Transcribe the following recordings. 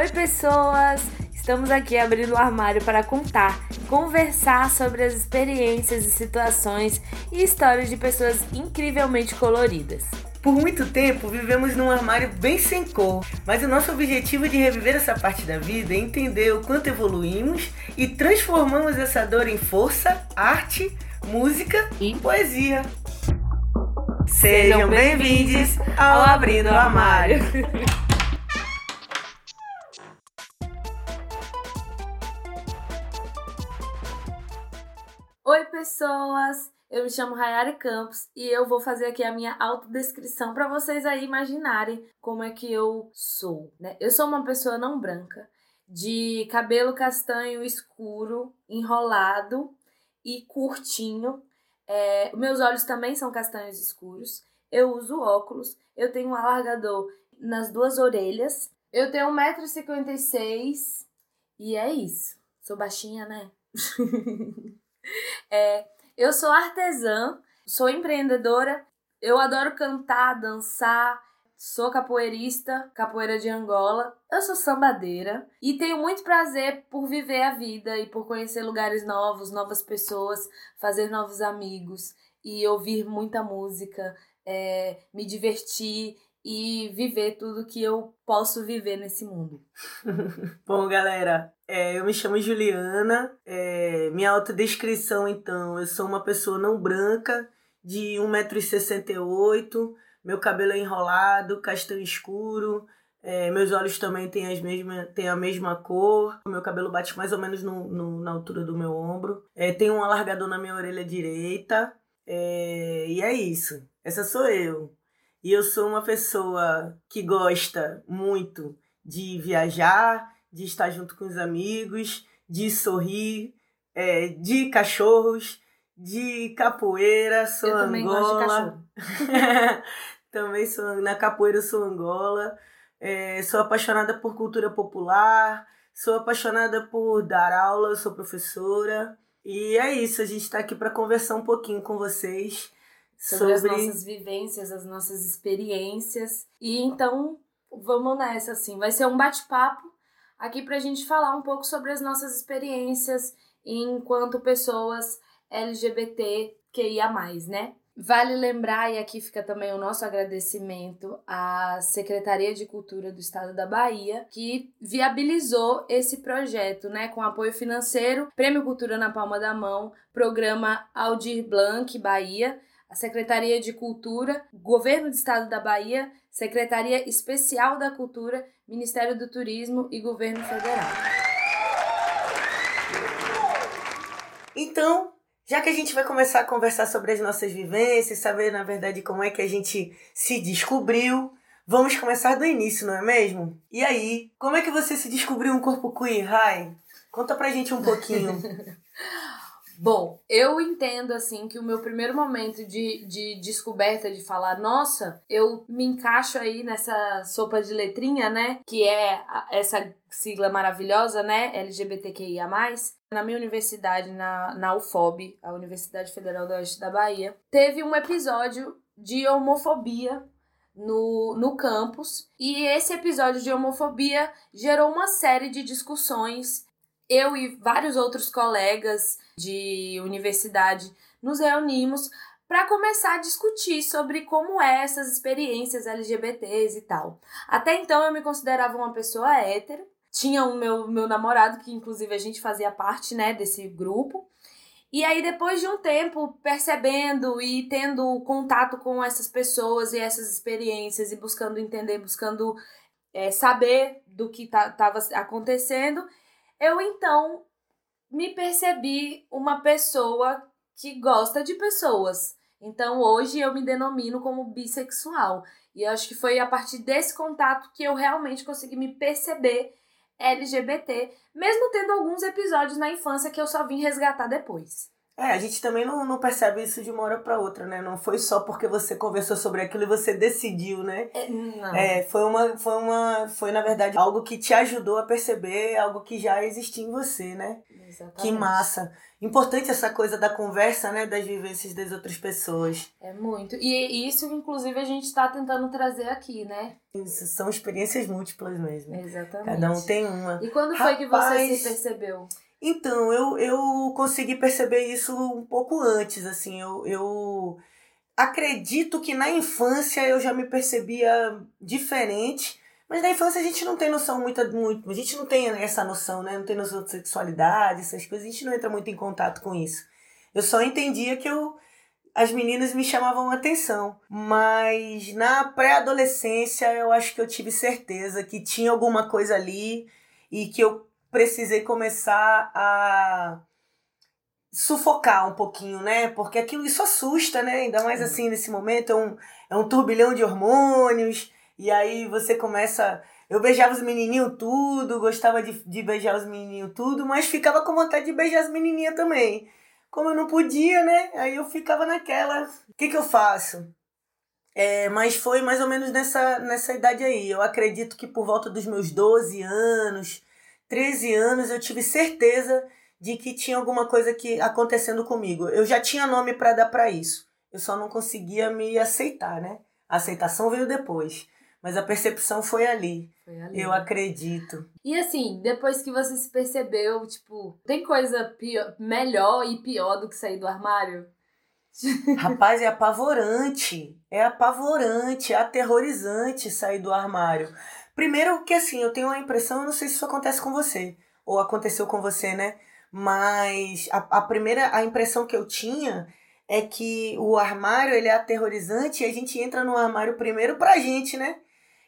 Oi, pessoas! Estamos aqui abrindo o armário para contar, conversar sobre as experiências e situações e histórias de pessoas incrivelmente coloridas. Por muito tempo vivemos num armário bem sem cor, mas o nosso objetivo de reviver essa parte da vida é entender o quanto evoluímos e transformamos essa dor em força, arte, música e poesia. Sejam bem-vindos ao Abrindo o Armário. pessoas! Eu me chamo Rayara Campos e eu vou fazer aqui a minha autodescrição para vocês aí imaginarem como é que eu sou, né? Eu sou uma pessoa não branca, de cabelo castanho escuro, enrolado e curtinho. É, meus olhos também são castanhos escuros. Eu uso óculos. Eu tenho um alargador nas duas orelhas. Eu tenho 1,56m e é isso. Sou baixinha, né? é, eu sou artesã, sou empreendedora, eu adoro cantar, dançar, sou capoeirista, capoeira de Angola, eu sou sambadeira e tenho muito prazer por viver a vida e por conhecer lugares novos, novas pessoas, fazer novos amigos e ouvir muita música, é, me divertir e viver tudo que eu posso viver nesse mundo. Bom, galera, é, eu me chamo Juliana. É, minha autodescrição, então, eu sou uma pessoa não branca, de 1,68m, meu cabelo é enrolado, castanho escuro, é, meus olhos também têm, as mesma, têm a mesma cor. Meu cabelo bate mais ou menos no, no na altura do meu ombro. É, tem um alargador na minha orelha direita. É, e é isso. Essa sou eu. E eu sou uma pessoa que gosta muito de viajar, de estar junto com os amigos, de sorrir, é, de cachorros, de capoeira, sou eu Angola. também gosto de cachorro. também sou na capoeira sou Angola. É, sou apaixonada por cultura popular, sou apaixonada por dar aula, sou professora. E é isso, a gente está aqui para conversar um pouquinho com vocês sobre, sobre as nossas vivências, as nossas experiências. E então, vamos nessa, assim. Vai ser um bate-papo aqui para a gente falar um pouco sobre as nossas experiências enquanto pessoas LGBTQIA, né? Vale lembrar, e aqui fica também o nosso agradecimento à Secretaria de Cultura do Estado da Bahia, que viabilizou esse projeto, né, com apoio financeiro, Prêmio Cultura na Palma da Mão, Programa Aldir Blanc Bahia, a Secretaria de Cultura, Governo do Estado da Bahia, Secretaria Especial da Cultura, Ministério do Turismo e Governo Federal. Então, já que a gente vai começar a conversar sobre as nossas vivências, saber na verdade como é que a gente se descobriu, vamos começar do início, não é mesmo? E aí, como é que você se descobriu um corpo queer, Rai? Conta pra gente um pouquinho. Bom, eu entendo assim que o meu primeiro momento de, de descoberta de falar, nossa, eu me encaixo aí nessa sopa de letrinha, né? Que é essa sigla maravilhosa, né? LGBTQIA. Na minha universidade, na, na UFOB, a Universidade Federal do Oeste da Bahia, teve um episódio de homofobia no, no campus. E esse episódio de homofobia gerou uma série de discussões. Eu e vários outros colegas de universidade, nos reunimos para começar a discutir sobre como é essas experiências LGBTs e tal. Até então eu me considerava uma pessoa hétero, tinha o meu, meu namorado, que inclusive a gente fazia parte né, desse grupo. E aí, depois de um tempo percebendo e tendo contato com essas pessoas e essas experiências e buscando entender, buscando é, saber do que estava acontecendo, eu então me percebi uma pessoa que gosta de pessoas. Então hoje eu me denomino como bissexual. E acho que foi a partir desse contato que eu realmente consegui me perceber LGBT, mesmo tendo alguns episódios na infância que eu só vim resgatar depois. É, a gente também não, não percebe isso de uma hora para outra, né? Não foi só porque você conversou sobre aquilo e você decidiu, né? É, não. É, foi uma, foi uma, foi na verdade algo que te ajudou a perceber algo que já existia em você, né? Exatamente. Que massa. Importante essa coisa da conversa, né? Das vivências das outras pessoas. É muito. E isso, inclusive, a gente está tentando trazer aqui, né? Isso, são experiências múltiplas mesmo. Exatamente. Cada um tem uma. E quando Rapaz, foi que você se percebeu? Então, eu, eu consegui perceber isso um pouco antes, assim. Eu, eu acredito que na infância eu já me percebia diferente mas na infância a gente não tem noção muito, muito. A gente não tem essa noção, né? Não tem noção de sexualidade, essas coisas. A gente não entra muito em contato com isso. Eu só entendia que eu, as meninas me chamavam atenção. Mas na pré-adolescência eu acho que eu tive certeza que tinha alguma coisa ali e que eu precisei começar a sufocar um pouquinho, né? Porque aquilo isso assusta, né? Ainda mais assim nesse momento, é um, é um turbilhão de hormônios e aí você começa. Eu beijava os menininhos tudo, gostava de, de beijar os menininhos tudo, mas ficava com vontade de beijar as menininhas também. Como eu não podia, né? Aí eu ficava naquela. O que, que eu faço? É, mas foi mais ou menos nessa, nessa idade aí. Eu acredito que por volta dos meus 12 anos, 13 anos, eu tive certeza de que tinha alguma coisa que acontecendo comigo. Eu já tinha nome para dar para isso. Eu só não conseguia me aceitar, né? A aceitação veio depois. Mas a percepção foi ali. Foi ali. Eu acredito. E assim, depois que você se percebeu, tipo, tem coisa pior, melhor e pior do que sair do armário? Rapaz, é apavorante. É apavorante, é aterrorizante sair do armário. Primeiro que assim, eu tenho a impressão, eu não sei se isso acontece com você, ou aconteceu com você, né? Mas a, a primeira, a impressão que eu tinha é que o armário ele é aterrorizante e a gente entra no armário primeiro pra gente, né?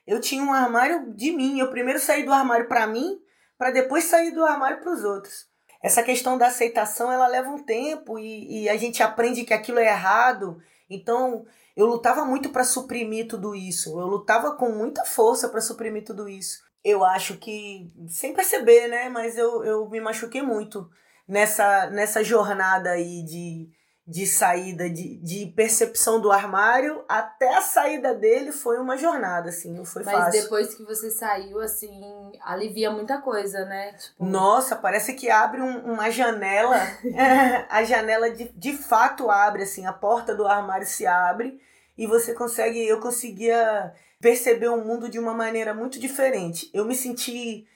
eu tinha um armário de mim. Eu primeiro saí do armário para mim, para depois sair do armário para os outros. Essa questão da aceitação, ela leva um tempo e, e a gente aprende que aquilo é errado. Então, eu lutava muito para suprimir tudo isso. Eu lutava com muita força para suprimir tudo isso. Eu acho que, sem perceber, né? Mas eu, eu me machuquei muito nessa, nessa jornada aí de, de saída, de, de percepção do armário até a saída dele foi uma jornada, assim, não foi Mas fácil. Mas depois que você saiu, assim, alivia muita coisa, né? Tipo... Nossa, parece que abre um, uma janela, a janela de, de fato abre, assim, a porta do armário se abre e você consegue, eu conseguia perceber o mundo de uma maneira muito diferente. Eu me senti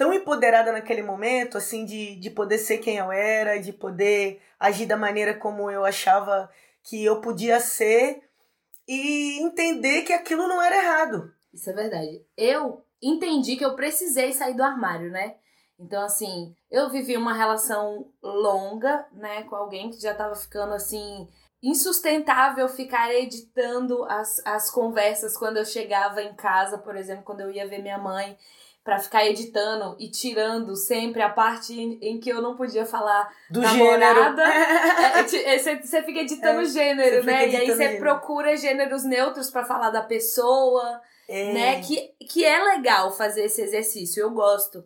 tão empoderada naquele momento, assim, de, de poder ser quem eu era, de poder agir da maneira como eu achava que eu podia ser e entender que aquilo não era errado. Isso é verdade. Eu entendi que eu precisei sair do armário, né? Então, assim, eu vivi uma relação longa, né, com alguém que já tava ficando assim. Insustentável ficar editando as, as conversas quando eu chegava em casa, por exemplo, quando eu ia ver minha mãe para ficar editando e tirando sempre a parte em, em, que eu não podia falar do namorada. Você é, é, fica editando é, gênero, né? E aí você procura gêneros neutros para falar da pessoa, é. né? Que, que é legal fazer esse exercício, eu gosto.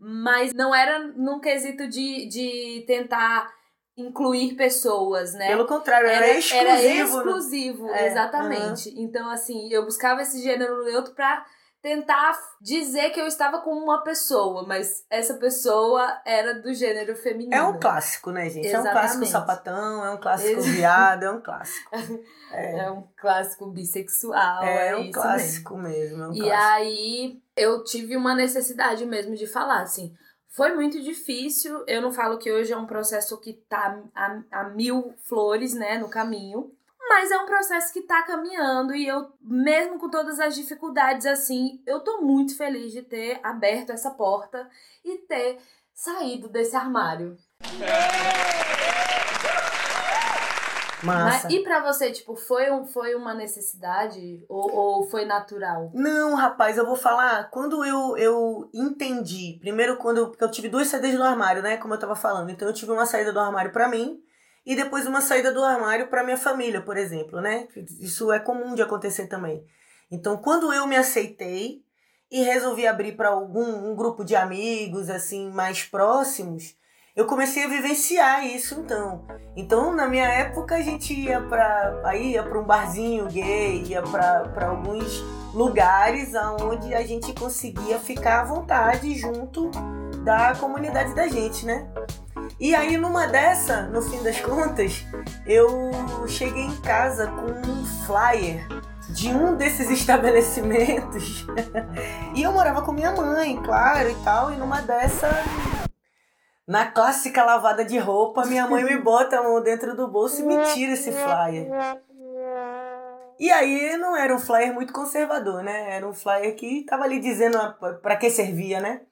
Mas não era num quesito de, de tentar incluir pessoas, né? Pelo contrário, era, era exclusivo. Era exclusivo, é, exatamente. Uhum. Então, assim, eu buscava esse gênero neutro pra tentar dizer que eu estava com uma pessoa, mas essa pessoa era do gênero feminino. É um clássico, né, gente? Exatamente. É um clássico sapatão, é um clássico viado, é um clássico. É, é um clássico bissexual. É, é um clássico mesmo. mesmo é um e clássico. aí eu tive uma necessidade mesmo de falar, assim. Foi muito difícil. Eu não falo que hoje é um processo que tá a, a mil flores, né, no caminho. Mas é um processo que tá caminhando e eu, mesmo com todas as dificuldades assim, eu tô muito feliz de ter aberto essa porta e ter saído desse armário. Massa. Mas, e para você, tipo, foi, um, foi uma necessidade ou, ou foi natural? Não, rapaz, eu vou falar. Quando eu, eu entendi, primeiro quando. Porque eu tive duas saídas do armário, né? Como eu tava falando. Então eu tive uma saída do armário para mim e depois uma saída do armário para minha família, por exemplo, né? Isso é comum de acontecer também. Então, quando eu me aceitei e resolvi abrir para algum um grupo de amigos assim mais próximos, eu comecei a vivenciar isso então. Então, na minha época, a gente ia para aí ia para um barzinho gay, ia para alguns lugares aonde a gente conseguia ficar à vontade junto da comunidade da gente, né? E aí, numa dessa, no fim das contas, eu cheguei em casa com um flyer de um desses estabelecimentos. e eu morava com minha mãe, claro, e tal. E numa dessa, na clássica lavada de roupa, minha mãe me bota a mão dentro do bolso e me tira esse flyer. E aí não era um flyer muito conservador, né? Era um flyer que tava ali dizendo para que servia, né?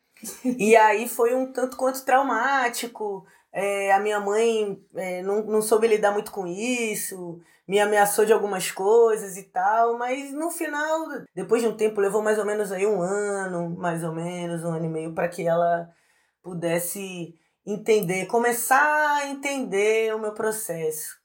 E aí foi um tanto quanto traumático. É, a minha mãe é, não, não soube lidar muito com isso, me ameaçou de algumas coisas e tal, mas no final, depois de um tempo, levou mais ou menos aí um ano, mais ou menos, um ano e meio, para que ela pudesse entender, começar a entender o meu processo.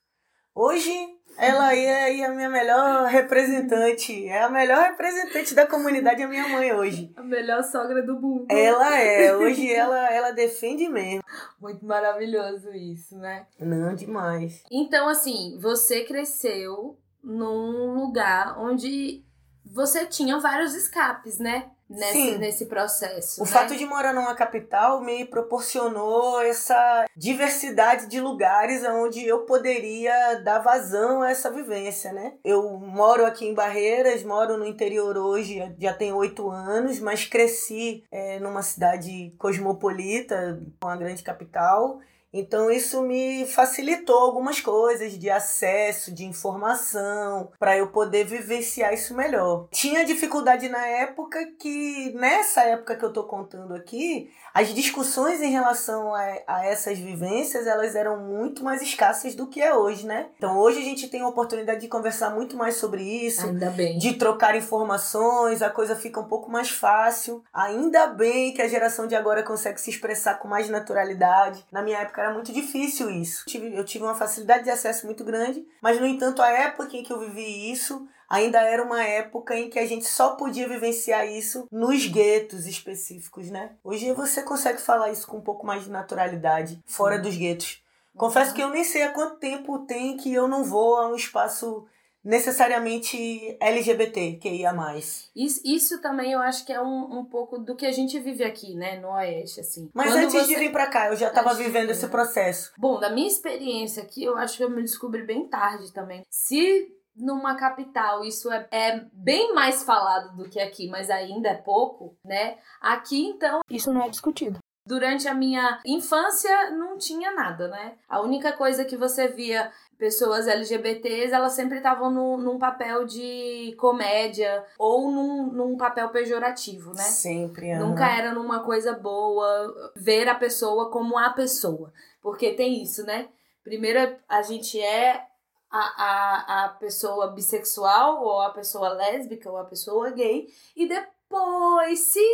Hoje ela é a minha melhor representante. É a melhor representante da comunidade, a minha mãe hoje. A melhor sogra do mundo. Ela é. Hoje ela, ela defende mesmo. Muito maravilhoso isso, né? Não, demais. Então, assim, você cresceu num lugar onde você tinha vários escapes, né? Nesse, nesse processo. O né? fato de morar numa capital me proporcionou essa diversidade de lugares onde eu poderia dar vazão a essa vivência, né? Eu moro aqui em Barreiras, moro no interior hoje, já tenho oito anos, mas cresci é, numa cidade cosmopolita, uma grande capital. Então isso me facilitou algumas coisas de acesso, de informação, para eu poder vivenciar isso melhor. Tinha dificuldade na época que nessa época que eu tô contando aqui, as discussões em relação a, a essas vivências, elas eram muito mais escassas do que é hoje, né? Então hoje a gente tem a oportunidade de conversar muito mais sobre isso, Ainda bem. de trocar informações, a coisa fica um pouco mais fácil. Ainda bem que a geração de agora consegue se expressar com mais naturalidade. Na minha época era muito difícil isso. Eu tive, eu tive uma facilidade de acesso muito grande, mas no entanto, a época em que eu vivi isso ainda era uma época em que a gente só podia vivenciar isso nos guetos específicos, né? Hoje você consegue falar isso com um pouco mais de naturalidade, fora dos guetos. Confesso que eu nem sei há quanto tempo tem que eu não vou a um espaço necessariamente LGBT, que ia mais. Isso, isso também eu acho que é um, um pouco do que a gente vive aqui, né, no Oeste, assim. Mas Quando antes você... de vir pra cá, eu já tava antes vivendo esse processo. Bom, da minha experiência aqui, eu acho que eu me descobri bem tarde também. Se numa capital isso é, é bem mais falado do que aqui, mas ainda é pouco, né? Aqui, então, isso não é discutido. Durante a minha infância não tinha nada, né? A única coisa que você via pessoas LGBTs, elas sempre estavam num papel de comédia ou num, num papel pejorativo, né? Sempre. Uhum. Nunca era numa coisa boa ver a pessoa como a pessoa. Porque tem isso, né? Primeiro a gente é a, a, a pessoa bissexual ou a pessoa lésbica ou a pessoa gay e depois se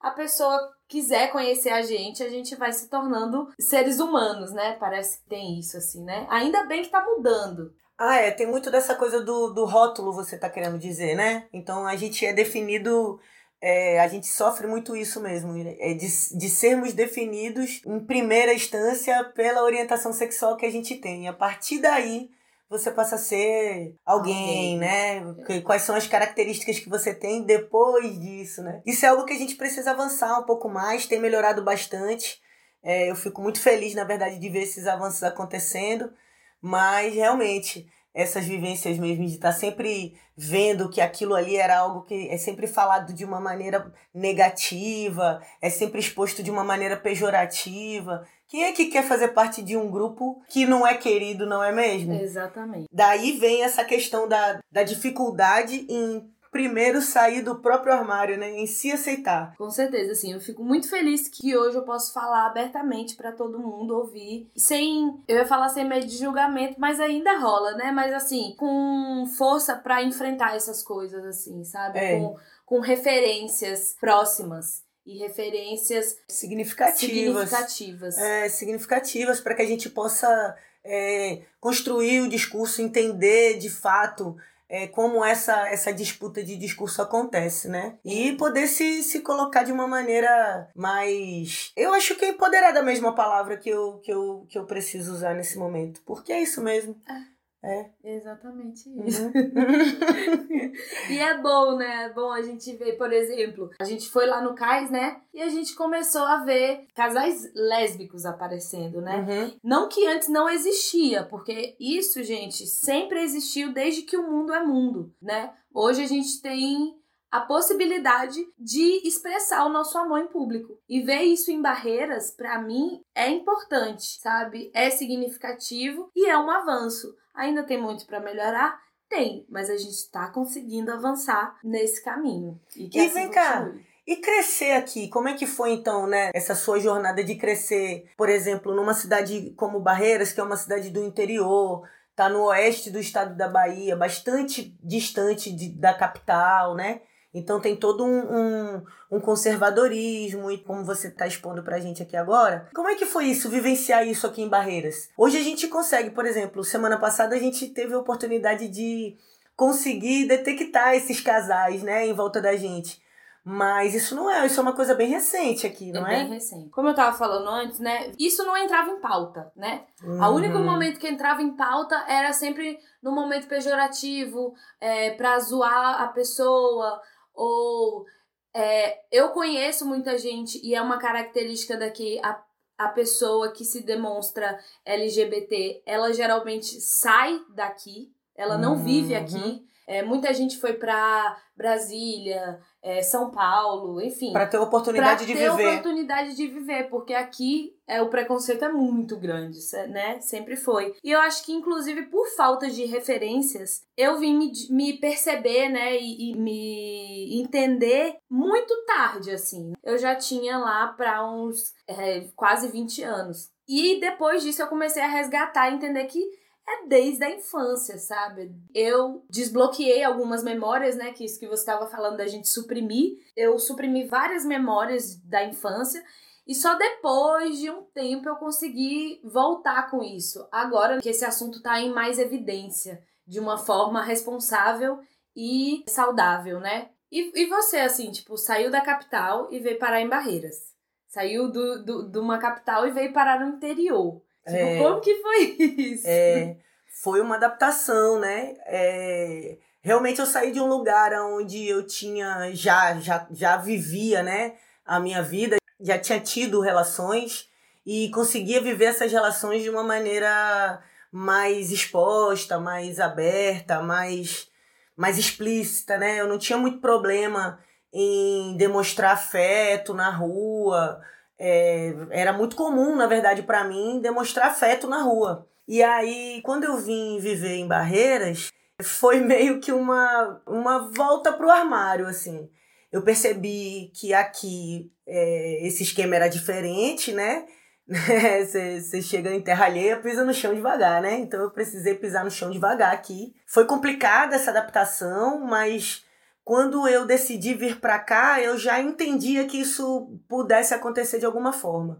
a pessoa quiser conhecer a gente, a gente vai se tornando seres humanos, né? Parece que tem isso, assim, né? Ainda bem que tá mudando. Ah, é, tem muito dessa coisa do, do rótulo, você tá querendo dizer, né? Então a gente é definido. É, a gente sofre muito isso mesmo, é de, de sermos definidos em primeira instância pela orientação sexual que a gente tem. A partir daí, você passa a ser alguém, alguém. né? Quais são as características que você tem depois disso, né? Isso é algo que a gente precisa avançar um pouco mais, tem melhorado bastante. É, eu fico muito feliz, na verdade, de ver esses avanços acontecendo, mas realmente essas vivências mesmo de estar sempre vendo que aquilo ali era algo que é sempre falado de uma maneira negativa, é sempre exposto de uma maneira pejorativa. Quem é que quer fazer parte de um grupo que não é querido, não é mesmo? Exatamente. Daí vem essa questão da, da dificuldade em primeiro sair do próprio armário, né? Em se aceitar. Com certeza, assim, eu fico muito feliz que hoje eu posso falar abertamente para todo mundo ouvir, sem, eu ia falar sem medo de julgamento, mas ainda rola, né? Mas assim, com força para enfrentar essas coisas, assim, sabe? É. Com, com referências próximas e referências significativas. Significativas. É, significativas para que a gente possa é, construir o discurso, entender de fato é, como essa, essa disputa de discurso acontece, né? E poder se, se colocar de uma maneira mais. Eu acho que empoderada mesmo a palavra que eu, que, eu, que eu preciso usar nesse momento. Porque é isso mesmo. É. É. Exatamente uhum. isso. Uhum. E é bom, né? É bom a gente ver, por exemplo, a gente foi lá no Cais, né? E a gente começou a ver casais lésbicos aparecendo, né? Uhum. Não que antes não existia, porque isso, gente, sempre existiu desde que o mundo é mundo, né? Hoje a gente tem a possibilidade de expressar o nosso amor em público. E ver isso em barreiras, para mim, é importante, sabe? É significativo e é um avanço. Ainda tem muito para melhorar? Tem, mas a gente está conseguindo avançar nesse caminho. E, que E assim vem cá. E crescer aqui, como é que foi então, né? Essa sua jornada de crescer, por exemplo, numa cidade como Barreiras, que é uma cidade do interior, tá no oeste do estado da Bahia, bastante distante de- da capital, né? Então tem todo um, um, um conservadorismo, e como você está expondo pra gente aqui agora. Como é que foi isso, vivenciar isso aqui em Barreiras? Hoje a gente consegue, por exemplo, semana passada a gente teve a oportunidade de conseguir detectar esses casais, né, em volta da gente. Mas isso não é, isso é uma coisa bem recente aqui, não é é? bem recente. Como eu tava falando antes, né? Isso não entrava em pauta, né? O único Uhum. momento que entrava em pauta era sempre no momento pejorativo, é, pra zoar a pessoa, ou é, eu conheço muita gente, e é uma característica daqui, a, a pessoa que se demonstra LGBT, ela geralmente sai daqui, ela não vive Uhum. aqui. É, muita gente foi pra Brasília, é, São Paulo, enfim Para ter oportunidade pra de ter viver. oportunidade de viver, porque aqui é o preconceito é muito grande, né? Sempre foi. E eu acho que inclusive por falta de referências, eu vim me, me perceber, né, e, e me entender muito tarde assim. Eu já tinha lá pra uns é, quase 20 anos. E depois disso eu comecei a resgatar e entender que é desde a infância, sabe? Eu desbloqueei algumas memórias, né? Que isso que você estava falando da gente suprimir. Eu suprimi várias memórias da infância. E só depois de um tempo eu consegui voltar com isso. Agora que esse assunto tá em mais evidência, de uma forma responsável e saudável, né? E, e você, assim, tipo, saiu da capital e veio parar em Barreiras. Saiu do, do, de uma capital e veio parar no interior. Tipo, É. como que foi isso? É, foi uma adaptação, né? É, realmente eu saí de um lugar onde eu tinha já já já vivia, né, a minha vida, já tinha tido relações e conseguia viver essas relações de uma maneira mais exposta, mais aberta, mais mais explícita, né? Eu não tinha muito problema em demonstrar afeto na rua. É, era muito comum, na verdade, para mim, demonstrar afeto na rua. E aí, quando eu vim viver em Barreiras, foi meio que uma, uma volta pro armário, assim. Eu percebi que aqui é, esse esquema era diferente, né? Você chega em terra alheia, pisa no chão devagar, né? Então eu precisei pisar no chão devagar aqui. Foi complicada essa adaptação, mas quando eu decidi vir para cá, eu já entendia que isso pudesse acontecer de alguma forma.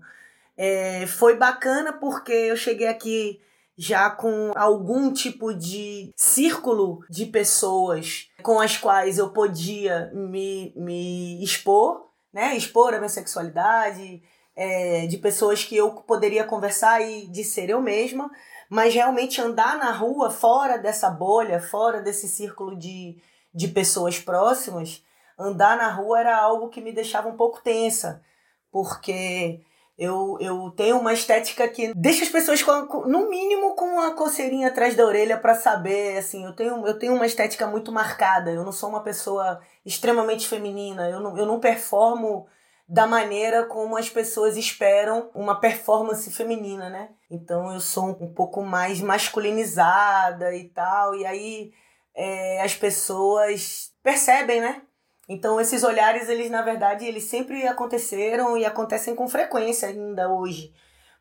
É, foi bacana porque eu cheguei aqui já com algum tipo de círculo de pessoas com as quais eu podia me, me expor, né? Expor a minha sexualidade, é, de pessoas que eu poderia conversar e de ser eu mesma, mas realmente andar na rua fora dessa bolha, fora desse círculo de, de pessoas próximas, andar na rua era algo que me deixava um pouco tensa, porque eu, eu tenho uma estética que deixa as pessoas, com, no mínimo, com uma coceirinha atrás da orelha para saber, assim, eu tenho, eu tenho uma estética muito marcada, eu não sou uma pessoa extremamente feminina, eu não, eu não performo da maneira como as pessoas esperam uma performance feminina, né? Então eu sou um pouco mais masculinizada e tal, e aí é, as pessoas percebem, né? Então esses olhares, eles na verdade, eles sempre aconteceram e acontecem com frequência ainda hoje.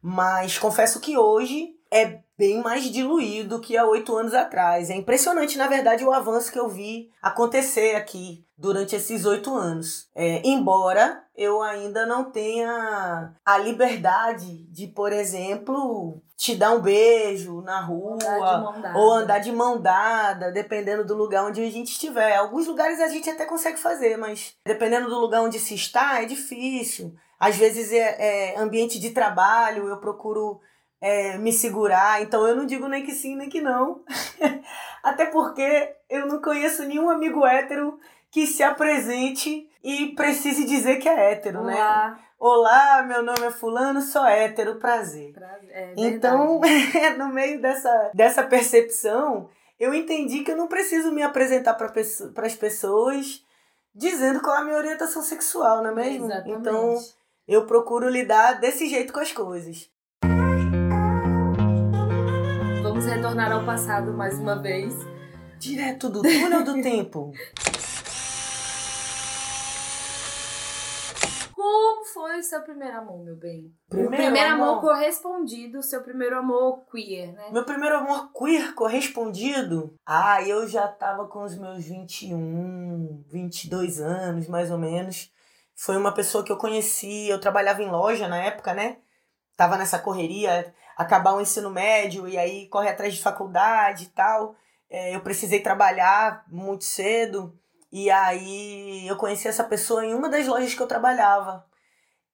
Mas confesso que hoje é bem mais diluído que há oito anos atrás. É impressionante, na verdade, o avanço que eu vi acontecer aqui durante esses oito anos. É, embora eu ainda não tenha a liberdade de, por exemplo, te dar um beijo na rua. Andar. Ou andar de mão dada, dependendo do lugar onde a gente estiver. Alguns lugares a gente até consegue fazer, mas dependendo do lugar onde se está, é difícil. Às vezes é, é ambiente de trabalho, eu procuro é, me segurar. Então eu não digo nem que sim, nem que não. Até porque eu não conheço nenhum amigo hétero que se apresente e precise dizer que é hétero, né? Olá. né? Olá, meu nome é fulano, sou hétero, prazer. prazer. É então, no meio dessa, dessa percepção, eu entendi que eu não preciso me apresentar para as pessoas dizendo qual é a minha orientação sexual, não é mesmo? Exatamente. Então, eu procuro lidar desse jeito com as coisas. Retornar ao passado mais uma vez. Direto do túnel do tempo. Como foi o seu primeiro amor, meu bem? Primeiro, primeiro amor, amor correspondido, seu primeiro amor queer, né? Meu primeiro amor queer correspondido? Ah, eu já tava com os meus 21, 22 anos, mais ou menos. Foi uma pessoa que eu conheci, eu trabalhava em loja na época, né? Tava nessa correria, acabar o ensino médio e aí correr atrás de faculdade e tal. É, eu precisei trabalhar muito cedo. E aí eu conheci essa pessoa em uma das lojas que eu trabalhava.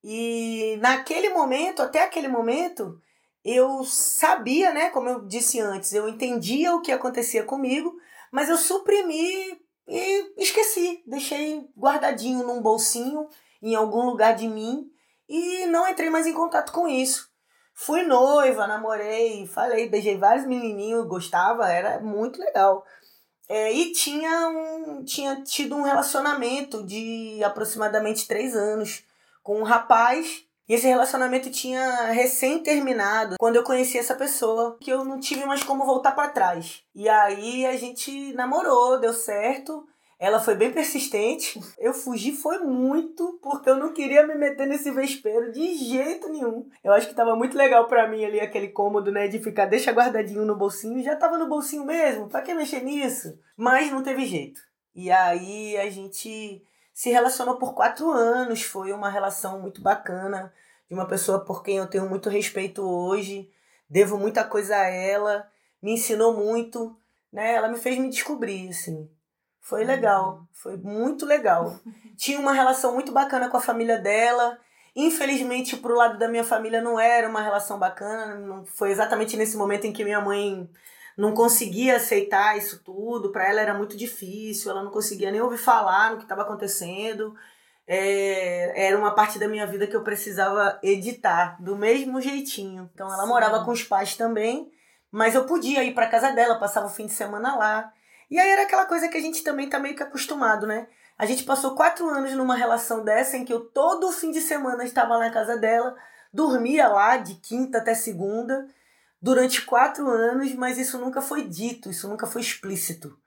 E naquele momento, até aquele momento, eu sabia, né? Como eu disse antes, eu entendia o que acontecia comigo, mas eu suprimi e esqueci. Deixei guardadinho num bolsinho, em algum lugar de mim, e não entrei mais em contato com isso. Fui noiva, namorei, falei, beijei vários menininhos, gostava, era muito legal. É, e tinha, um, tinha tido um relacionamento de aproximadamente três anos com um rapaz. E esse relacionamento tinha recém terminado quando eu conheci essa pessoa, que eu não tive mais como voltar para trás. E aí a gente namorou, deu certo. Ela foi bem persistente. Eu fugi foi muito, porque eu não queria me meter nesse vespeiro de jeito nenhum. Eu acho que tava muito legal para mim ali aquele cômodo, né, de ficar deixa guardadinho no bolsinho. Já tava no bolsinho mesmo, pra que mexer nisso? Mas não teve jeito. E aí a gente se relacionou por quatro anos. Foi uma relação muito bacana, de uma pessoa por quem eu tenho muito respeito hoje. Devo muita coisa a ela, me ensinou muito, né? Ela me fez me descobrir, assim. Foi legal, foi muito legal. Tinha uma relação muito bacana com a família dela. Infelizmente, pro lado da minha família não era uma relação bacana. Não foi exatamente nesse momento em que minha mãe não conseguia aceitar isso tudo. Para ela era muito difícil. Ela não conseguia nem ouvir falar no que estava acontecendo. É, era uma parte da minha vida que eu precisava editar do mesmo jeitinho. Então ela Sim. morava com os pais também, mas eu podia ir para casa dela, passava o fim de semana lá. E aí era aquela coisa que a gente também tá meio que acostumado, né? A gente passou quatro anos numa relação dessa em que eu todo fim de semana estava na casa dela, dormia lá de quinta até segunda, durante quatro anos, mas isso nunca foi dito, isso nunca foi explícito.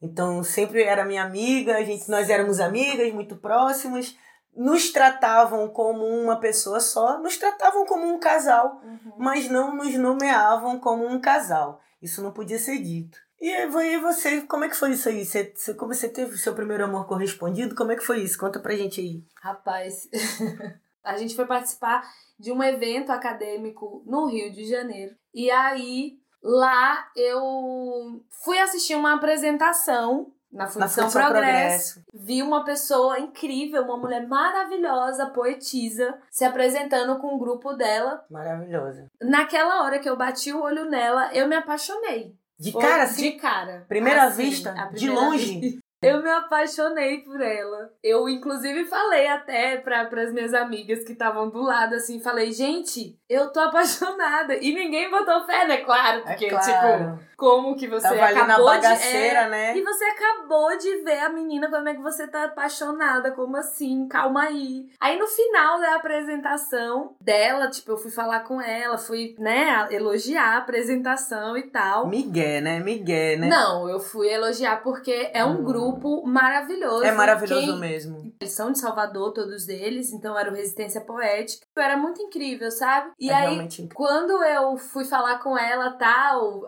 Então sempre era minha amiga, a gente, nós éramos amigas, muito próximas, nos tratavam como uma pessoa só, nos tratavam como um casal, uhum. mas não nos nomeavam como um casal. Isso não podia ser dito. E aí você, como é que foi isso aí? Você, como você teve o seu primeiro amor correspondido? Como é que foi isso? Conta pra gente aí. Rapaz, a gente foi participar de um evento acadêmico no Rio de Janeiro. E aí, lá eu fui assistir uma apresentação na Fundação, na Fundação Progresso. Progresso. Vi uma pessoa incrível, uma mulher maravilhosa, poetisa, se apresentando com o grupo dela. Maravilhosa. Naquela hora que eu bati o olho nela, eu me apaixonei. De cara, assim? De cara. Primeira assim, vista? Primeira de longe? Vista. Eu me apaixonei por ela. Eu, inclusive, falei até para as minhas amigas que estavam do lado, assim, falei, gente, eu tô apaixonada. E ninguém botou fé, né? Claro, porque, é claro. tipo, como que você Tava acabou ali na bagaceira, de. É, né? E você acabou de ver a menina, como é que você tá apaixonada, como assim? Calma aí. Aí no final da apresentação dela, tipo, eu fui falar com ela, fui, né, elogiar a apresentação e tal. Miguel, né? Miguel, né? Não, eu fui elogiar porque é um hum. grupo maravilhoso. É maravilhoso Quem... mesmo. Eles são de Salvador, todos eles, então era o Resistência Poética. Era muito incrível, sabe? E é aí, quando eu fui falar com ela, tal,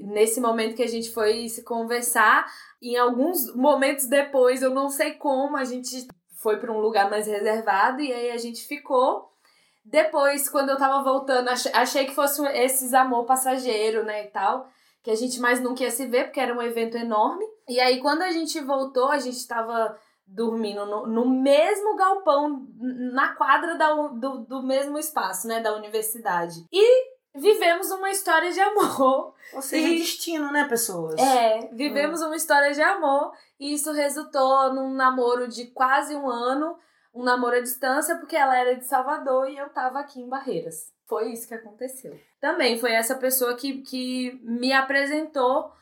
nesse momento que a gente foi se conversar, em alguns momentos depois, eu não sei como, a gente foi para um lugar mais reservado e aí a gente ficou. Depois, quando eu tava voltando, achei que fosse esses amor passageiro, né, e tal, que a gente mais nunca ia se ver, porque era um evento enorme. E aí, quando a gente voltou, a gente tava dormindo no, no mesmo galpão, na quadra da, do, do mesmo espaço, né, da universidade. E vivemos uma história de amor. Ou seja, E- destino, né, pessoas? É, vivemos uma história de amor e isso resultou num namoro de quase um ano, um namoro à distância, porque ela era de Salvador e eu tava aqui em Barreiras. Foi isso que aconteceu. Também foi essa pessoa que, que me apresentou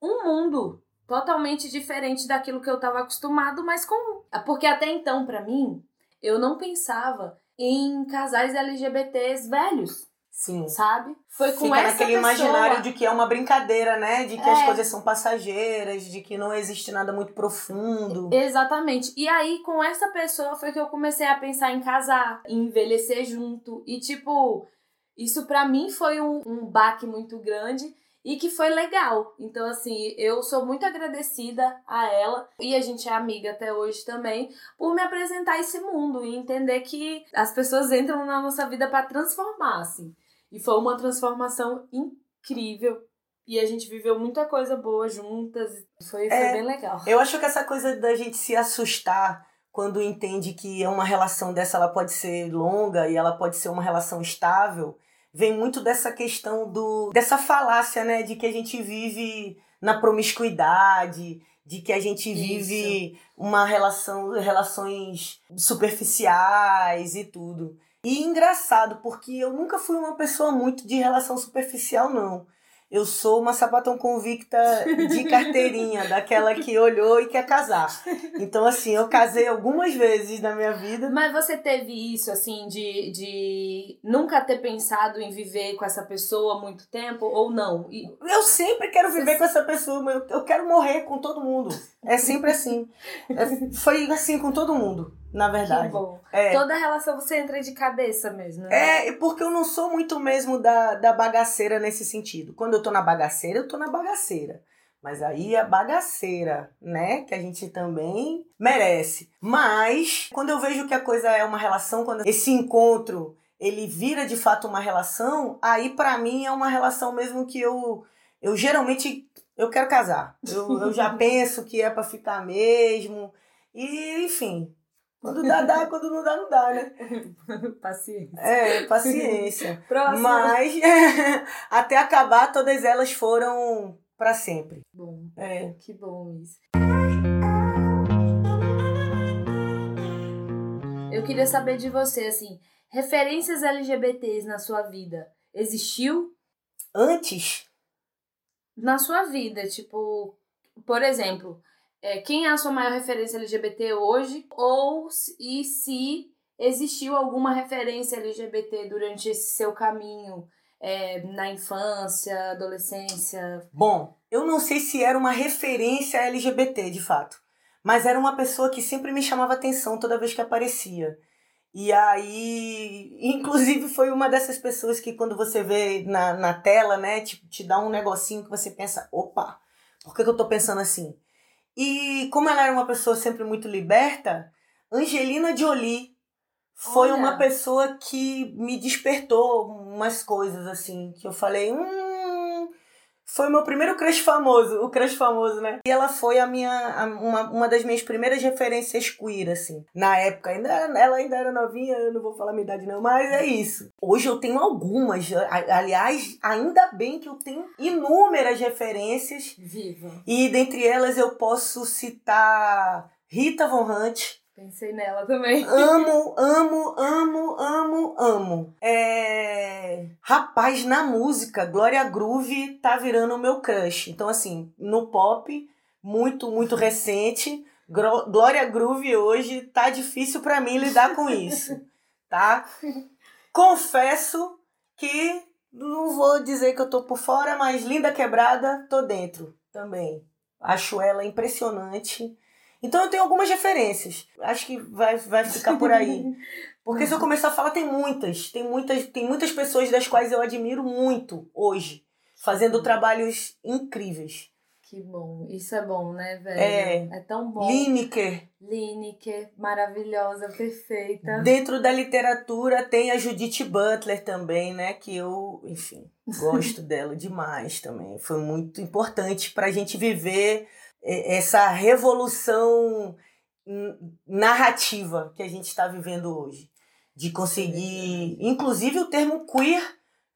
um mundo totalmente diferente daquilo que eu tava acostumado, mas com. Porque até então, pra mim, eu não pensava em casais LGBTs velhos, Sim. sabe? Foi com Fica essa naquele pessoa. imaginário de que é uma brincadeira, né? De que as É. coisas são passageiras, de que não existe nada muito profundo. Exatamente. E aí, com essa pessoa, foi que eu comecei a pensar em casar, em envelhecer junto. E, tipo, isso pra mim foi um, um baque muito grande e que foi legal. Então, assim, eu sou muito agradecida a ela e a gente é amiga até hoje também por me apresentar esse mundo e entender que as pessoas entram na nossa vida pra transformar, assim. E foi uma transformação incrível. E a gente viveu muita coisa boa juntas. Foi, foi É. bem legal. Eu acho que essa coisa da gente se assustar quando entende que uma relação dessa ela pode ser longa e ela pode ser uma relação estável, vem muito dessa questão do dessa falácia, né, de que a gente vive na promiscuidade, de que a gente vive uma relação, relações superficiais e tudo. E engraçado, porque eu nunca fui uma pessoa muito de relação superficial, não. Eu sou uma sapatão convicta de carteirinha, daquela que olhou e quer casar. Então, assim, eu casei algumas vezes na minha vida. Mas você teve isso, assim, de, de nunca ter pensado em viver com essa pessoa há muito tempo ou não? E, Eu sempre quero viver com essa pessoa, mas eu, eu quero morrer com todo mundo. É sempre assim. É, foi assim com todo mundo, na que verdade. bom. É, Toda relação você entra de cabeça mesmo, né? É, porque eu não sou muito mesmo da, da bagaceira nesse sentido. Quando eu tô na bagaceira, eu tô na bagaceira. Mas aí a bagaceira, né? Que a gente também merece. Mas, quando eu vejo que a coisa é uma relação, quando esse encontro ele vira de fato uma relação, aí pra mim é uma relação mesmo que eu, eu geralmente eu quero casar. Eu, eu já penso que é pra ficar mesmo. E, enfim. Quando dá, dá. Quando não dá, não dá, né? Paciência. É, paciência. Próximo. Mas até acabar, todas elas foram pra sempre. Bom, É. que bom isso. Eu queria saber de você, assim, referências LGBTs na sua vida. Existiu? Antes, na sua vida, tipo, por exemplo, é, quem é a sua maior referência LGBT hoje? Ou e se existiu alguma referência LGBT durante esse seu caminho é, na infância, adolescência? bom, eu não sei se era uma referência LGBT de fato, mas era uma pessoa que sempre me chamava atenção toda vez que aparecia. E aí, inclusive, foi uma dessas pessoas que quando você vê na, na tela, né, te, te dá um negocinho que você pensa, opa, por que, que eu tô pensando assim? E como ela era uma pessoa sempre muito liberta, Angelina Jolie foi Olha. uma pessoa que me despertou umas coisas assim, que eu falei, hum, foi o meu primeiro crush famoso, o crush famoso, né? E ela foi a minha, a- uma, uma das minhas primeiras referências queer, assim. Na época, ainda, ela ainda era novinha, eu não vou falar minha idade não, mas é isso. Hoje eu tenho algumas, aliás, ainda bem que eu tenho inúmeras referências Viva. e dentre elas eu posso citar Rita Von Hunt. Pensei nela também. Amo, amo, amo, amo, amo. É... Rapaz, na música, Glória Groove tá virando o meu crush. Então, assim, no pop, muito, muito recente. Glória Groove hoje tá difícil pra mim lidar com isso, tá? Confesso que não vou dizer que eu tô por fora, mas Linda Quebrada, tô dentro também. Acho ela impressionante. Então eu tenho algumas referências. Acho que vai, vai ficar por aí. Porque se eu começar a falar, tem muitas. Tem muitas, tem muitas pessoas das quais eu admiro muito hoje. Fazendo trabalhos incríveis. Que bom. Isso é bom, né, velho? É. É tão bom. Lineker. Lineker, maravilhosa, perfeita. Dentro da literatura tem a Judith Butler também, né? Que eu, enfim, gosto dela demais também. Foi muito importante pra gente viver essa revolução narrativa que a gente está vivendo hoje. De conseguir. Inclusive o termo queer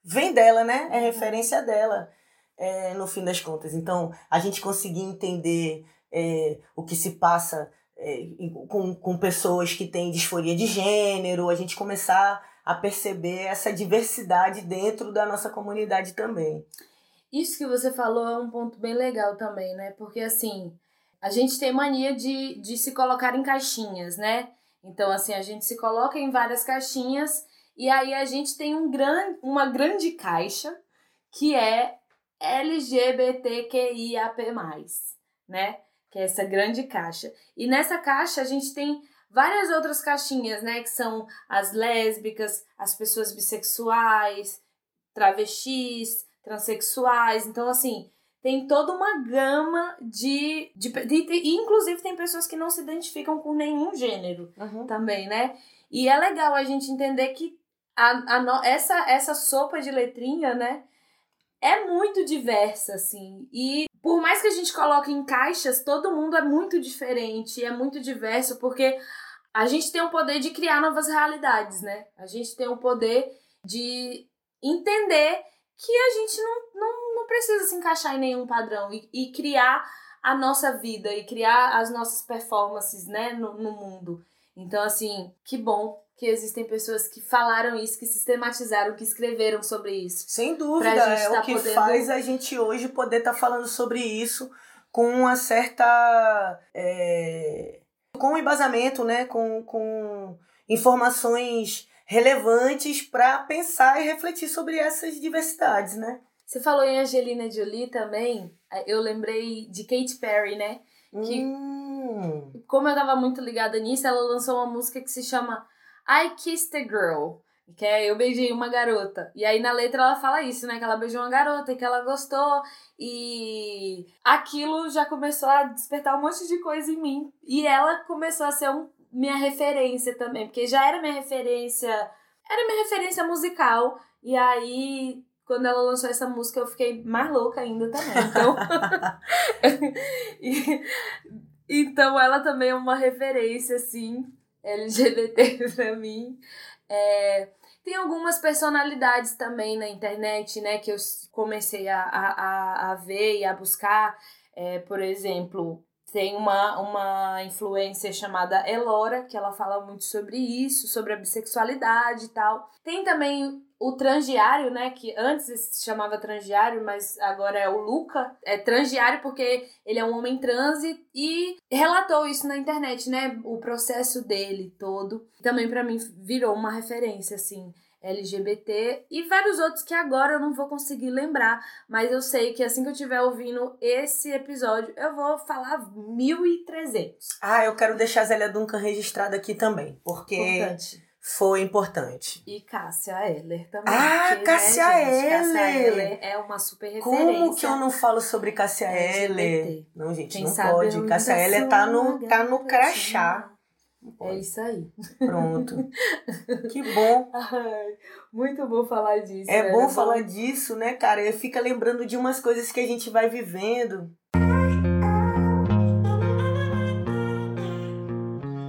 vem dela, né? É referência dela, é, no fim das contas. Então, a gente conseguir entender é, o que se passa é, com, com pessoas que têm disforia de gênero, a gente começar a perceber essa diversidade dentro da nossa comunidade também. Isso que você falou é um ponto bem legal também, né? Porque assim, a gente tem mania de, de se colocar em caixinhas, né? Então, assim, a gente se coloca em várias caixinhas e aí a gente tem um gran, uma grande caixa que é LGBTQIAP+, né? Que é essa grande caixa. E nessa caixa a gente tem várias outras caixinhas, né? Que são as lésbicas, as pessoas bissexuais, travestis, transexuais. Então, assim, tem toda uma gama de, de, de, de, Inclusive, tem pessoas que não se identificam com nenhum gênero uhum. também, né? E é legal a gente entender que a, a, essa, essa sopa de letrinha, né? É muito diversa, assim. E por mais que a gente coloque em caixas, todo mundo é muito diferente, é muito diverso, porque a gente tem o poder de criar novas realidades, né? A gente tem o poder de entender que a gente não, não, não precisa se encaixar em nenhum padrão e, e criar a nossa vida e criar as nossas performances, né, no, no mundo. Então, assim, que bom que existem pessoas que falaram isso, que sistematizaram, que escreveram sobre isso. Sem dúvida, é tá o que podendo... faz a gente hoje poder estar tá falando sobre isso com uma certa. É... com um embasamento, né? Com, com informações relevantes para pensar e refletir sobre essas diversidades, né? Você falou em Angelina Jolie também, eu lembrei de Katy Perry, né? Que, hum. como eu tava muito ligada nisso, ela lançou uma música que se chama I Kissed a Girl. Que é Eu Beijei Uma Garota. E aí na letra ela fala isso, né? Que ela beijou uma garota e que ela gostou. E aquilo já começou a despertar um monte de coisa em mim. E ela começou a ser um, minha referência também, porque já era minha referência, era minha referência musical. E aí, quando ela lançou essa música, eu fiquei mais louca ainda também. Então, e, então ela também é uma referência, assim, LGBT pra mim. É, tem algumas personalidades também na internet, né, que eu comecei a, a, a ver e a buscar. É, por exemplo, tem uma, uma influência chamada Elora, que ela fala muito sobre isso, sobre a bissexualidade e tal. Tem também o transdiário, né, que antes se chamava transdiário, mas agora é o Luca. É transdiário porque ele é um homem trans e relatou isso na internet, né, o processo dele todo. Também para mim virou uma referência assim. LGBT e vários outros que agora eu não vou conseguir lembrar, mas eu sei que assim que eu estiver ouvindo esse episódio, eu vou falar 1300. Ah, eu quero deixar a Zélia Duncan registrada aqui também, porque importante. foi importante. E Cássia Eller também. Ah, porque, Cássia, né, Eller. Cássia Eller é uma super referência. Como que eu não falo sobre Cássia Eller? Não, gente, Quem não pode. Cássia Eller tá no, tá no crachá. É isso aí. Pronto. que bom. Ai, muito bom falar disso. É bom falar bom. disso, né, cara? Eu fico lembrando de umas coisas que a gente vai vivendo.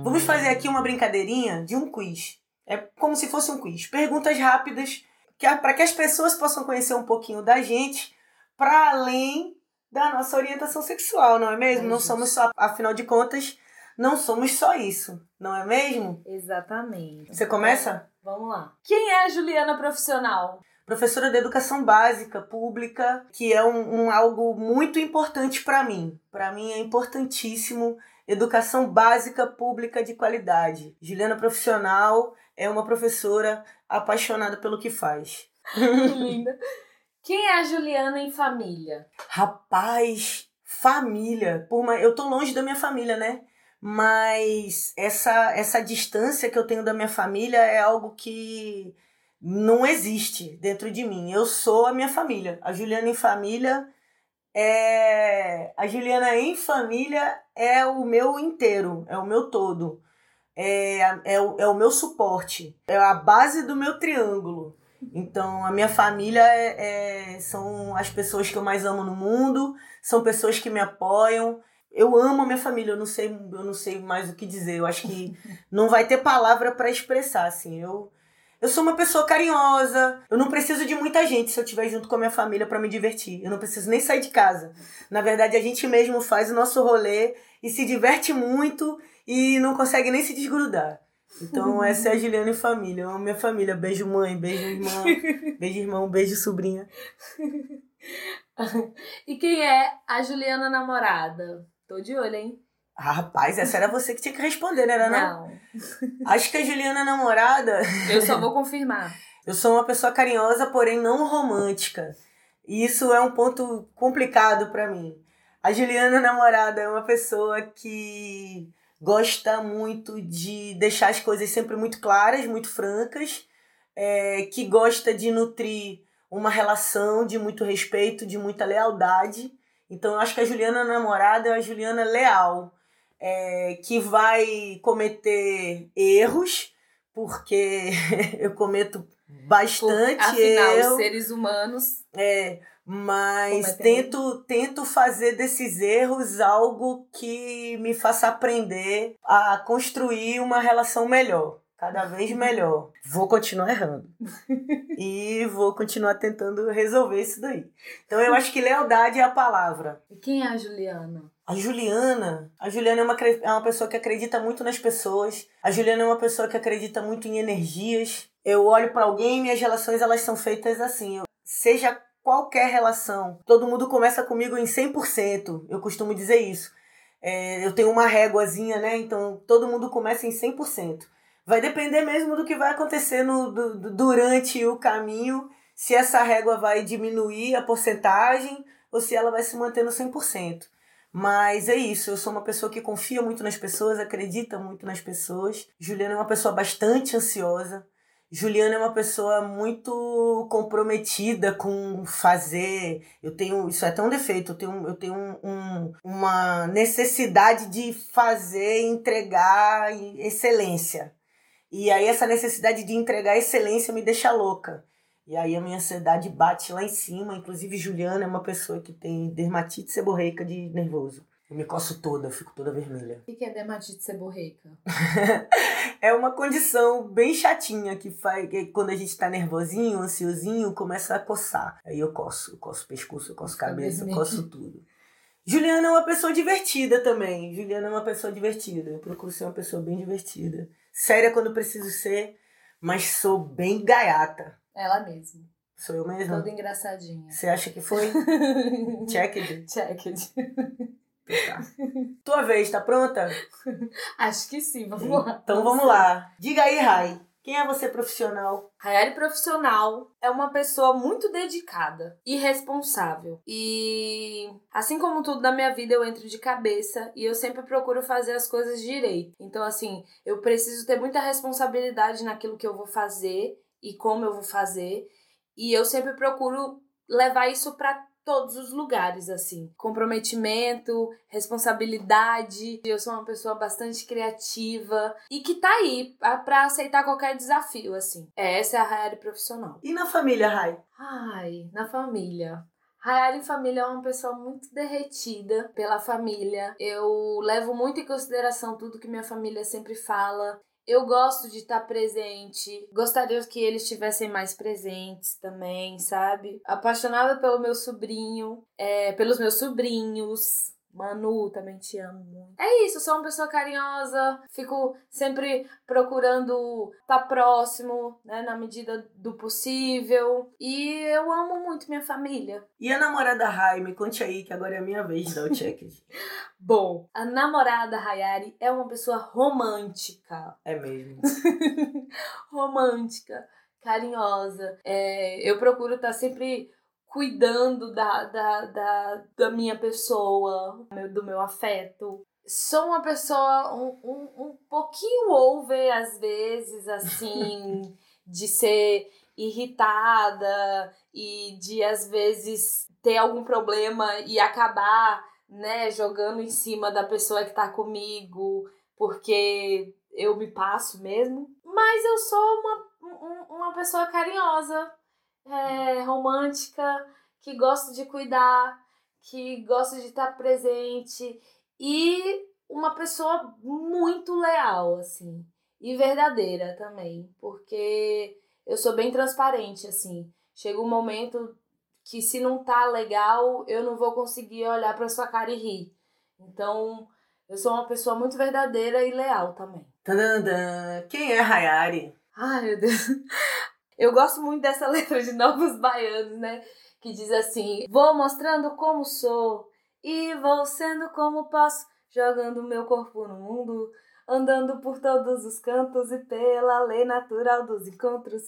Vamos fazer aqui uma brincadeirinha de um quiz. É como se fosse um quiz. Perguntas rápidas para que as pessoas possam conhecer um pouquinho da gente, para além da nossa orientação sexual, não é mesmo? É não somos só, afinal de contas, não somos só isso, não é mesmo? Exatamente. Você começa? Vamos lá. Quem é a Juliana profissional? Professora de educação básica pública, que é um, um algo muito importante para mim. Para mim é importantíssimo educação básica pública de qualidade. Juliana profissional é uma professora apaixonada pelo que faz. Que linda. Quem é a Juliana em família? Rapaz, família. Por uma... Eu tô longe da minha família, né? Mas essa, essa distância que eu tenho da minha família é algo que não existe dentro de mim. Eu sou a minha família. A Juliana em família é. A Juliana em família é o meu inteiro, é o meu todo. É, é, o, é o meu suporte, é a base do meu triângulo. Então, a minha família é, é, são as pessoas que eu mais amo no mundo, são pessoas que me apoiam, eu amo a minha família, eu não sei, eu não sei mais o que dizer. Eu acho que não vai ter palavra para expressar, assim. Eu, Eu sou uma pessoa carinhosa. Eu não preciso de muita gente se eu estiver junto com a minha família para me divertir. Eu não preciso nem sair de casa. Na verdade, a gente mesmo faz o nosso rolê e se diverte muito e não consegue nem se desgrudar. Então, essa é a Juliana e família. Eu amo minha família. Beijo, mãe. Beijo, irmã. Beijo, irmão. Beijo, sobrinha. e quem é a Juliana namorada? Tô de olho, hein? Ah, rapaz, essa era você que tinha que responder, né, não? Não. Acho que a Juliana namorada. Eu só vou confirmar. Eu sou uma pessoa carinhosa, porém não romântica. E isso é um ponto complicado para mim. A Juliana namorada é uma pessoa que gosta muito de deixar as coisas sempre muito claras, muito francas, é, que gosta de nutrir uma relação de muito respeito, de muita lealdade. Então eu acho que a Juliana namorada é a Juliana leal é, que vai cometer erros, porque eu cometo bastante Por, afinal, erro. seres humanos. É, mas tento, tento fazer desses erros algo que me faça aprender a construir uma relação melhor cada vez melhor. Vou continuar errando. e vou continuar tentando resolver isso daí. Então eu acho que lealdade é a palavra. E quem é a Juliana? A Juliana, a Juliana é uma, é uma pessoa que acredita muito nas pessoas. A Juliana é uma pessoa que acredita muito em energias. Eu olho para alguém e minhas relações elas são feitas assim. Eu, seja qualquer relação, todo mundo começa comigo em 100%. Eu costumo dizer isso. É, eu tenho uma réguazinha, né? Então todo mundo começa em 100%. Vai depender mesmo do que vai acontecer no, do, durante o caminho, se essa régua vai diminuir a porcentagem ou se ela vai se manter no 100%. Mas é isso, eu sou uma pessoa que confia muito nas pessoas, acredita muito nas pessoas. Juliana é uma pessoa bastante ansiosa. Juliana é uma pessoa muito comprometida com fazer. Eu tenho. Isso é tão defeito. Eu tenho, eu tenho um, um, uma necessidade de fazer, entregar excelência. E aí essa necessidade de entregar excelência me deixa louca. E aí a minha ansiedade bate lá em cima. Inclusive, Juliana é uma pessoa que tem dermatite seborreica de nervoso. Eu me coço toda, eu fico toda vermelha. O que é dermatite seborreica? é uma condição bem chatinha que faz que quando a gente tá nervosinho, ansiosinho, começa a coçar. Aí eu coço, eu coço pescoço, eu coço cabeça, eu coço tudo. Juliana é uma pessoa divertida também. Juliana é uma pessoa divertida. Eu procuro ser uma pessoa bem divertida séria quando preciso ser, mas sou bem gaiata. Ela mesma. Sou eu mesma? Toda engraçadinha. Você acha que foi? Checked? Checked. Tá. Tua vez, tá pronta? Acho que sim, vamos lá. Então vamos lá. Diga aí, Rai. Quem é você profissional? Rayari profissional é uma pessoa muito dedicada e responsável. E assim como tudo na minha vida, eu entro de cabeça e eu sempre procuro fazer as coisas direito. Então, assim, eu preciso ter muita responsabilidade naquilo que eu vou fazer e como eu vou fazer. E eu sempre procuro levar isso para todos os lugares, assim. Comprometimento, responsabilidade. Eu sou uma pessoa bastante criativa e que tá aí para aceitar qualquer desafio, assim. É, essa é a Rayari profissional. E na família, Ray? Ai, na família. Rayara em família é uma pessoa muito derretida pela família. Eu levo muito em consideração tudo que minha família sempre fala. Eu gosto de estar tá presente. Gostaria que eles estivessem mais presentes também, sabe? Apaixonada pelo meu sobrinho, é, pelos meus sobrinhos. Manu, também te amo muito. É isso, sou uma pessoa carinhosa, fico sempre procurando estar tá próximo, né, na medida do possível. E eu amo muito minha família. E a namorada Rai, me conte aí, que agora é a minha vez de dar o check. Bom, a namorada Hayari é uma pessoa romântica. É mesmo. romântica, carinhosa. É, eu procuro estar tá sempre cuidando da, da, da, da minha pessoa, do meu afeto. Sou uma pessoa um, um, um pouquinho over, às vezes, assim, de ser irritada e de, às vezes, ter algum problema e acabar, né, jogando em cima da pessoa que tá comigo, porque eu me passo mesmo. Mas eu sou uma, uma pessoa carinhosa, é, romântica, que gosta de cuidar, que gosta de estar presente e uma pessoa muito leal, assim, e verdadeira também, porque eu sou bem transparente, assim. Chega um momento que se não tá legal, eu não vou conseguir olhar pra sua cara e rir. Então, eu sou uma pessoa muito verdadeira e leal também. Tadã, Quem é Hayari? Ai, meu Deus. Eu gosto muito dessa letra de Novos Baianos, né? Que diz assim: Vou mostrando como sou e vou sendo como posso, jogando meu corpo no mundo, andando por todos os cantos e pela lei natural dos encontros.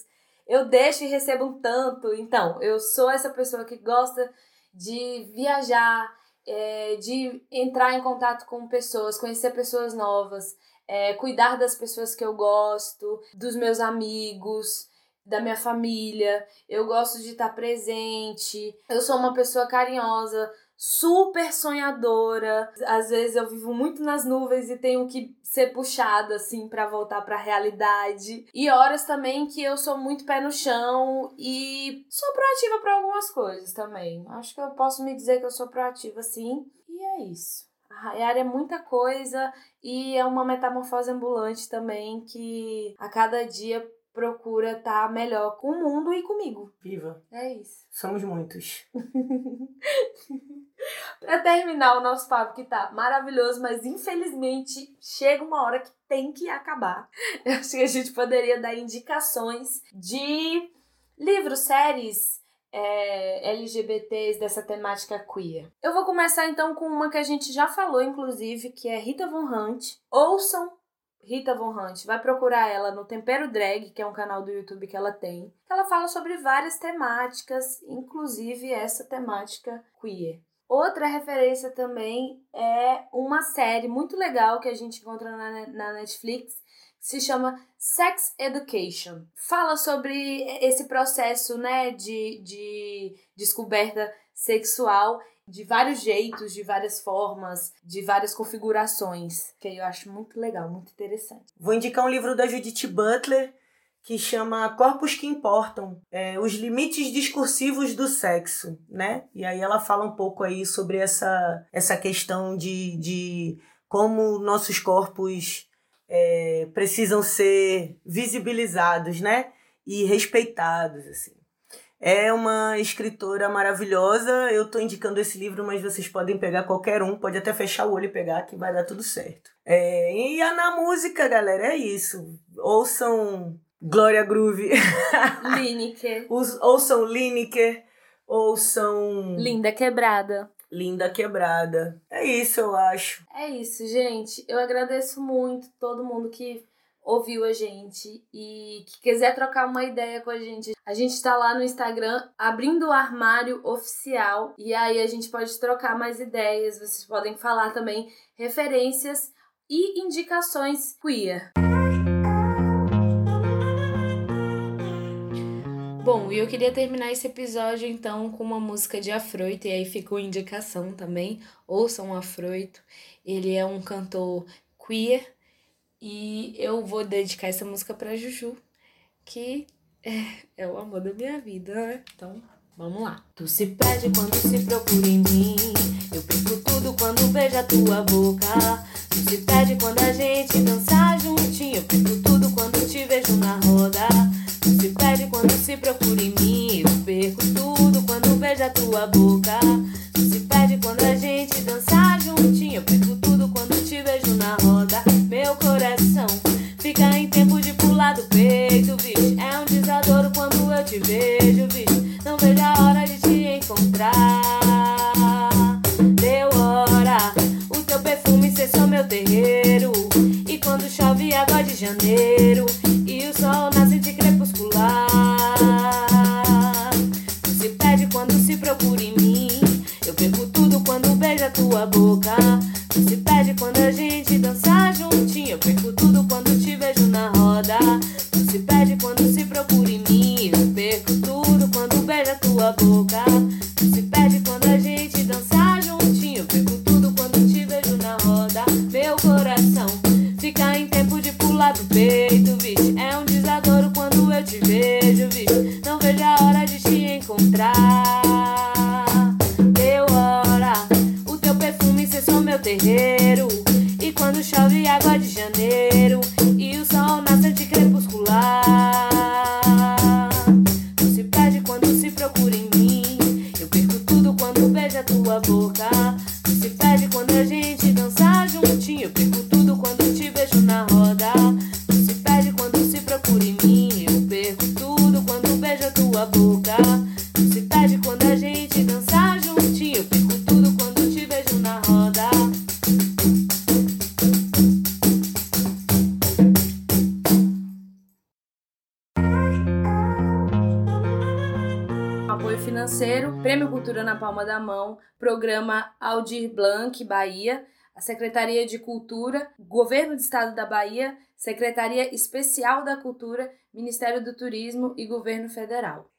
Eu deixo e recebo um tanto. Então, eu sou essa pessoa que gosta de viajar, é, de entrar em contato com pessoas, conhecer pessoas novas, é, cuidar das pessoas que eu gosto, dos meus amigos, da minha família. Eu gosto de estar presente. Eu sou uma pessoa carinhosa, super sonhadora. Às vezes eu vivo muito nas nuvens e tenho que ser puxada assim para voltar para a realidade. E horas também que eu sou muito pé no chão e sou proativa para algumas coisas também. Acho que eu posso me dizer que eu sou proativa sim. E é isso. A é muita coisa e é uma metamorfose ambulante também que a cada dia procura estar tá melhor com o mundo e comigo. Viva! É isso. Somos muitos. para terminar o nosso papo que tá maravilhoso, mas infelizmente chega uma hora que tem que acabar. Eu acho que a gente poderia dar indicações de livros, séries, é, LGBTs dessa temática queer. Eu vou começar então com uma que a gente já falou, inclusive, que é Rita Von Hunt. Ouçam Rita Von Hunt. Vai procurar ela no Tempero Drag, que é um canal do YouTube que ela tem. Ela fala sobre várias temáticas, inclusive essa temática queer. Outra referência também é uma série muito legal que a gente encontra na, na Netflix, se chama Sex Education. Fala sobre esse processo né, de, de descoberta sexual de vários jeitos, de várias formas, de várias configurações, que eu acho muito legal, muito interessante. Vou indicar um livro da Judith Butler que chama Corpos que Importam, é, os limites discursivos do sexo, né? E aí ela fala um pouco aí sobre essa, essa questão de, de como nossos corpos é, precisam ser visibilizados, né? E respeitados, assim. É uma escritora maravilhosa. Eu tô indicando esse livro, mas vocês podem pegar qualquer um, pode até fechar o olho e pegar que vai dar tudo certo. É, e na música, galera, é isso. Ouçam Glória Groove. Lineker. ouçam Lineker. Ouçam. Linda Quebrada. Linda Quebrada. É isso, eu acho. É isso, gente. Eu agradeço muito todo mundo que ouviu a gente e que quiser trocar uma ideia com a gente. A gente está lá no Instagram abrindo o armário oficial e aí a gente pode trocar mais ideias. Vocês podem falar também referências e indicações queer. Bom, e eu queria terminar esse episódio então com uma música de Afroito, e aí ficou indicação também. Ouçam Afroito. Ele é um cantor queer e eu vou dedicar essa música pra Juju, que é, é o amor da minha vida, né? Então, vamos lá. Tu se perde quando se procura em mim. Eu perco tudo quando vejo a tua boca. Tu se perde quando a gente dança juntinho. Eu perco tudo quando te vejo na roda. Tu se perde quando se procura em mim. Eu perco tudo quando vejo a tua boca. Tu se perde quando a gente dança do peito, bicho. É um desadouro quando eu te vejo, bicho. Não vejo a hora de te encontrar. Deu hora, o teu perfume só meu terreiro. E quando chove água de janeiro e o sol nasce de crepuscular. Tu se perde quando se procura em mim. Eu perco tudo quando beijo a tua boca. Tu se perde quando a gente Palma da Mão, Programa Aldir Blanc Bahia, a Secretaria de Cultura, Governo do Estado da Bahia, Secretaria Especial da Cultura, Ministério do Turismo e Governo Federal.